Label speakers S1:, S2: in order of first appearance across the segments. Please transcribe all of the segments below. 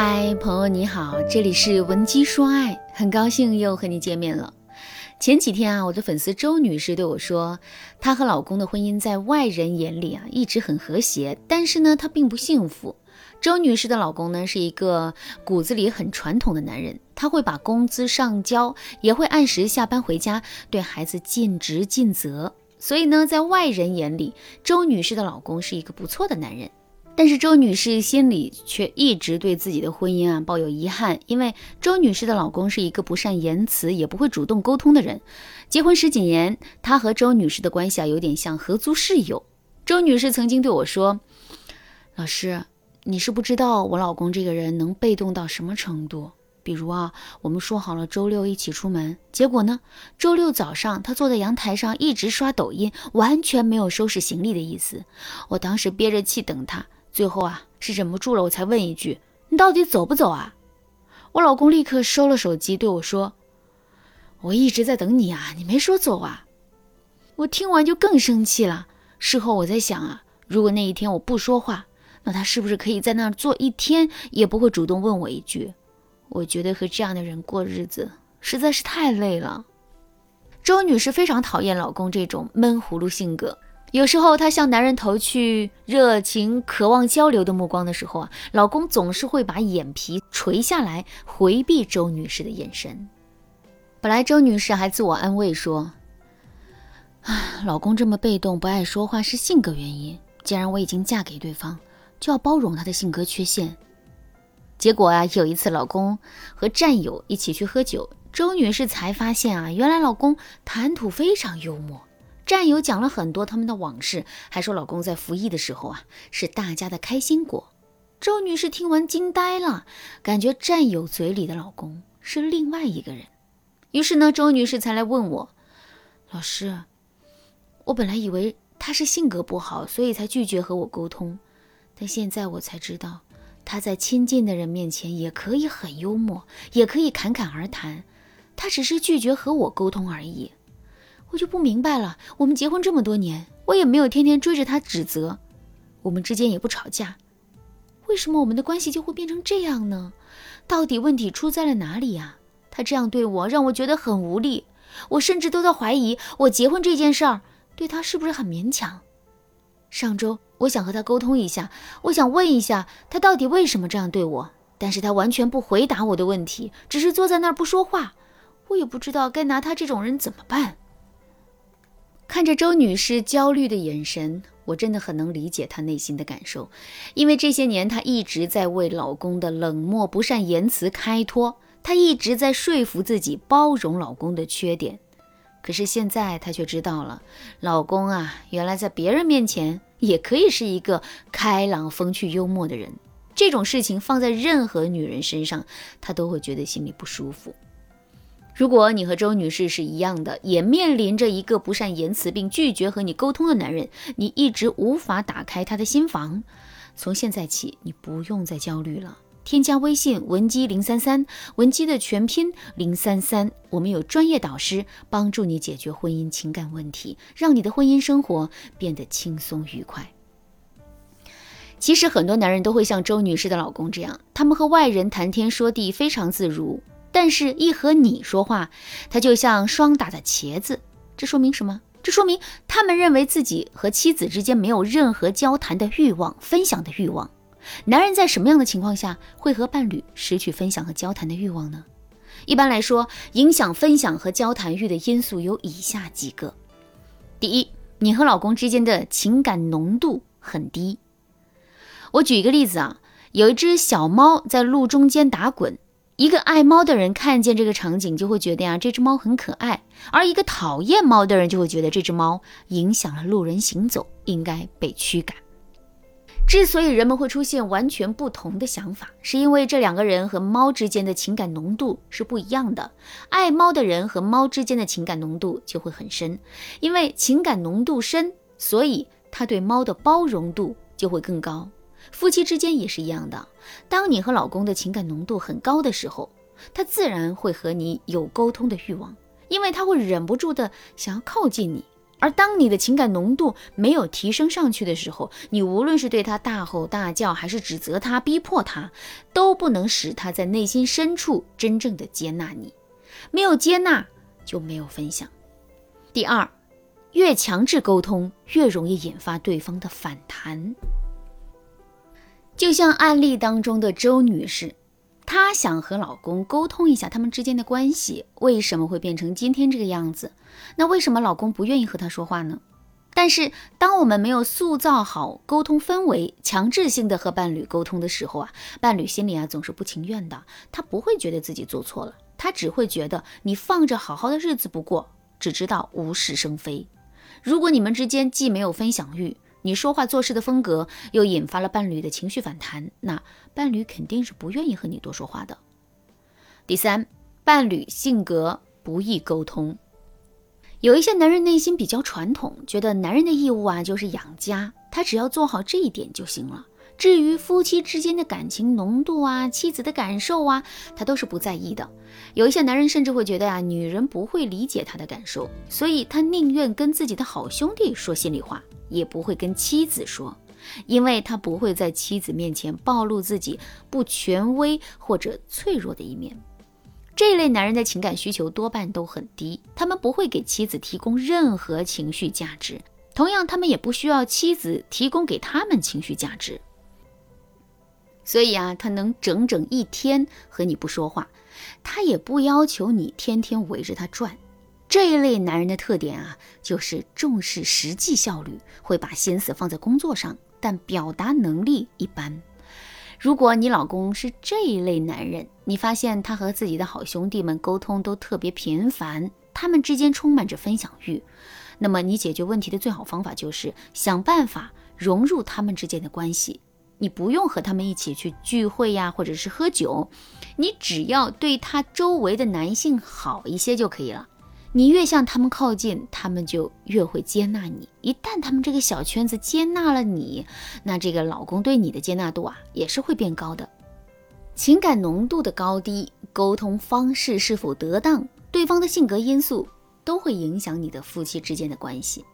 S1: 嗨，朋友你好，这里是文姬说爱，很高兴又和你见面了。前几天啊，我的粉丝周女士对我说，她和老公的婚姻在外人眼里啊一直很和谐，但是呢，她并不幸福。周女士的老公呢是一个骨子里很传统的男人，他会把工资上交，也会按时下班回家，对孩子尽职尽责。所以呢，在外人眼里，周女士的老公是一个不错的男人。但是周女士心里却一直对自己的婚姻啊抱有遗憾，因为周女士的老公是一个不善言辞，也不会主动沟通的人。结婚十几年，她和周女士的关系啊有点像合租室友。周女士曾经对我说：“老师，你是不知道我老公这个人能被动到什么程度。比如啊，我们说好了周六一起出门，结果呢，周六早上他坐在阳台上一直刷抖音，完全没有收拾行李的意思。我当时憋着气等他。”最后啊，是忍不住了，我才问一句：“你到底走不走啊？”我老公立刻收了手机，对我说：“我一直在等你啊，你没说走啊。”我听完就更生气了。事后我在想啊，如果那一天我不说话，那他是不是可以在那儿坐一天，也不会主动问我一句？我觉得和这样的人过日子实在是太累了。周女士非常讨厌老公这种闷葫芦性格。有时候，她向男人投去热情、渴望交流的目光的时候啊，老公总是会把眼皮垂下来，回避周女士的眼神。本来周女士还自我安慰说：“唉，老公这么被动、不爱说话是性格原因。既然我已经嫁给对方，就要包容他的性格缺陷。”结果啊，有一次老公和战友一起去喝酒，周女士才发现啊，原来老公谈吐非常幽默。战友讲了很多他们的往事，还说老公在服役的时候啊是大家的开心果。周女士听完惊呆了，感觉战友嘴里的老公是另外一个人。于是呢，周女士才来问我：“老师，我本来以为他是性格不好，所以才拒绝和我沟通，但现在我才知道，他在亲近的人面前也可以很幽默，也可以侃侃而谈，他只是拒绝和我沟通而已。”我就不明白了，我们结婚这么多年，我也没有天天追着他指责，我们之间也不吵架，为什么我们的关系就会变成这样呢？到底问题出在了哪里呀？他这样对我，让我觉得很无力，我甚至都在怀疑，我结婚这件事儿对他是不是很勉强？上周我想和他沟通一下，我想问一下他到底为什么这样对我，但是他完全不回答我的问题，只是坐在那儿不说话，我也不知道该拿他这种人怎么办。看着周女士焦虑的眼神，我真的很能理解她内心的感受，因为这些年她一直在为老公的冷漠不善言辞开脱，她一直在说服自己包容老公的缺点。可是现在她却知道了，老公啊，原来在别人面前也可以是一个开朗、风趣、幽默的人。这种事情放在任何女人身上，她都会觉得心里不舒服。如果你和周女士是一样的，也面临着一个不善言辞并拒绝和你沟通的男人，你一直无法打开他的心房。从现在起，你不用再焦虑了。添加微信文姬零三三，文姬的全拼零三三，我们有专业导师帮助你解决婚姻情感问题，让你的婚姻生活变得轻松愉快。其实很多男人都会像周女士的老公这样，他们和外人谈天说地非常自如。但是，一和你说话，他就像霜打的茄子。这说明什么？这说明他们认为自己和妻子之间没有任何交谈的欲望、分享的欲望。男人在什么样的情况下会和伴侣失去分享和交谈的欲望呢？一般来说，影响分享和交谈欲的因素有以下几个：第一，你和老公之间的情感浓度很低。我举一个例子啊，有一只小猫在路中间打滚。一个爱猫的人看见这个场景，就会觉得呀，这只猫很可爱；而一个讨厌猫的人就会觉得这只猫影响了路人行走，应该被驱赶。之所以人们会出现完全不同的想法，是因为这两个人和猫之间的情感浓度是不一样的。爱猫的人和猫之间的情感浓度就会很深，因为情感浓度深，所以他对猫的包容度就会更高。夫妻之间也是一样的，当你和老公的情感浓度很高的时候，他自然会和你有沟通的欲望，因为他会忍不住的想要靠近你，而当你的情感浓度没有提升上去的时候，你无论是对他大吼大叫，还是指责他、逼迫他，都不能使他在内心深处真正的接纳你。没有接纳，就没有分享。第二，越强制沟通，越容易引发对方的反弹。就像案例当中的周女士。她想和老公沟通一下他们之间的关系为什么会变成今天这个样子？那为什么老公不愿意和她说话呢？但是当我们没有塑造好沟通氛围，强制性的和伴侣沟通的时候啊，伴侣心里啊总是不情愿的。他不会觉得自己做错了，他只会觉得你放着好好的日子不过，只知道无事生非。如果你们之间既没有分享欲，你说话做事的风格又引发了伴侣的情绪反弹，那伴侣肯定是不愿意和你多说话的。第三，伴侣性格不易沟通，有一些男人内心比较传统，觉得男人的义务啊就是养家，他只要做好这一点就行了。至于夫妻之间的感情浓度啊，妻子的感受啊，他都是不在意的。有一些男人甚至会觉得啊，女人不会理解他的感受，所以他宁愿跟自己的好兄弟说心里话。也不会跟妻子说，因为他不会在妻子面前暴露自己不权威或者脆弱的一面。这类男人的情感需求多半都很低，他们不会给妻子提供任何情绪价值，同样，他们也不需要妻子提供给他们情绪价值。所以啊，他能整整一天和你不说话，他也不要求你天天围着他转。这一类男人的特点啊，就是重视实际效率，会把心思放在工作上，但表达能力一般。如果你老公是这一类男人，你发现他和自己的好兄弟们沟通都特别频繁，他们之间充满着分享欲，那么你解决问题的最好方法就是想办法融入他们之间的关系。你不用和他们一起去聚会呀，或者是喝酒，你只要对他周围的男性好一些就可以了。你越向他们靠近，他们就越会接纳你。一旦他们这个小圈子接纳了你，那这个老公对你的接纳度啊，也是会变高的。情感浓度的高低，沟通方式是否得当，对方的性格因素，都会影响你的夫妻之间的关系。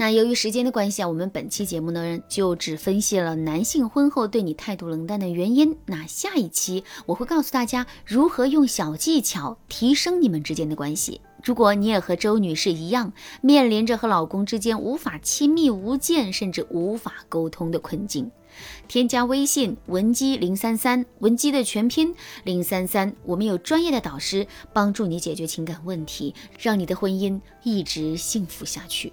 S1: 那由于时间的关系啊，我们本期节目呢就只分析了男性婚后对你态度冷淡的原因。那下一期我会告诉大家如何用小技巧提升你们之间的关系。如果你也和周女士一样，面临着和老公之间无法亲密无间，甚至无法沟通的困境，添加微信文姬零三三，文姬的全拼零三三，我们有专业的导师帮助你解决情感问题，让你的婚姻一直幸福下去。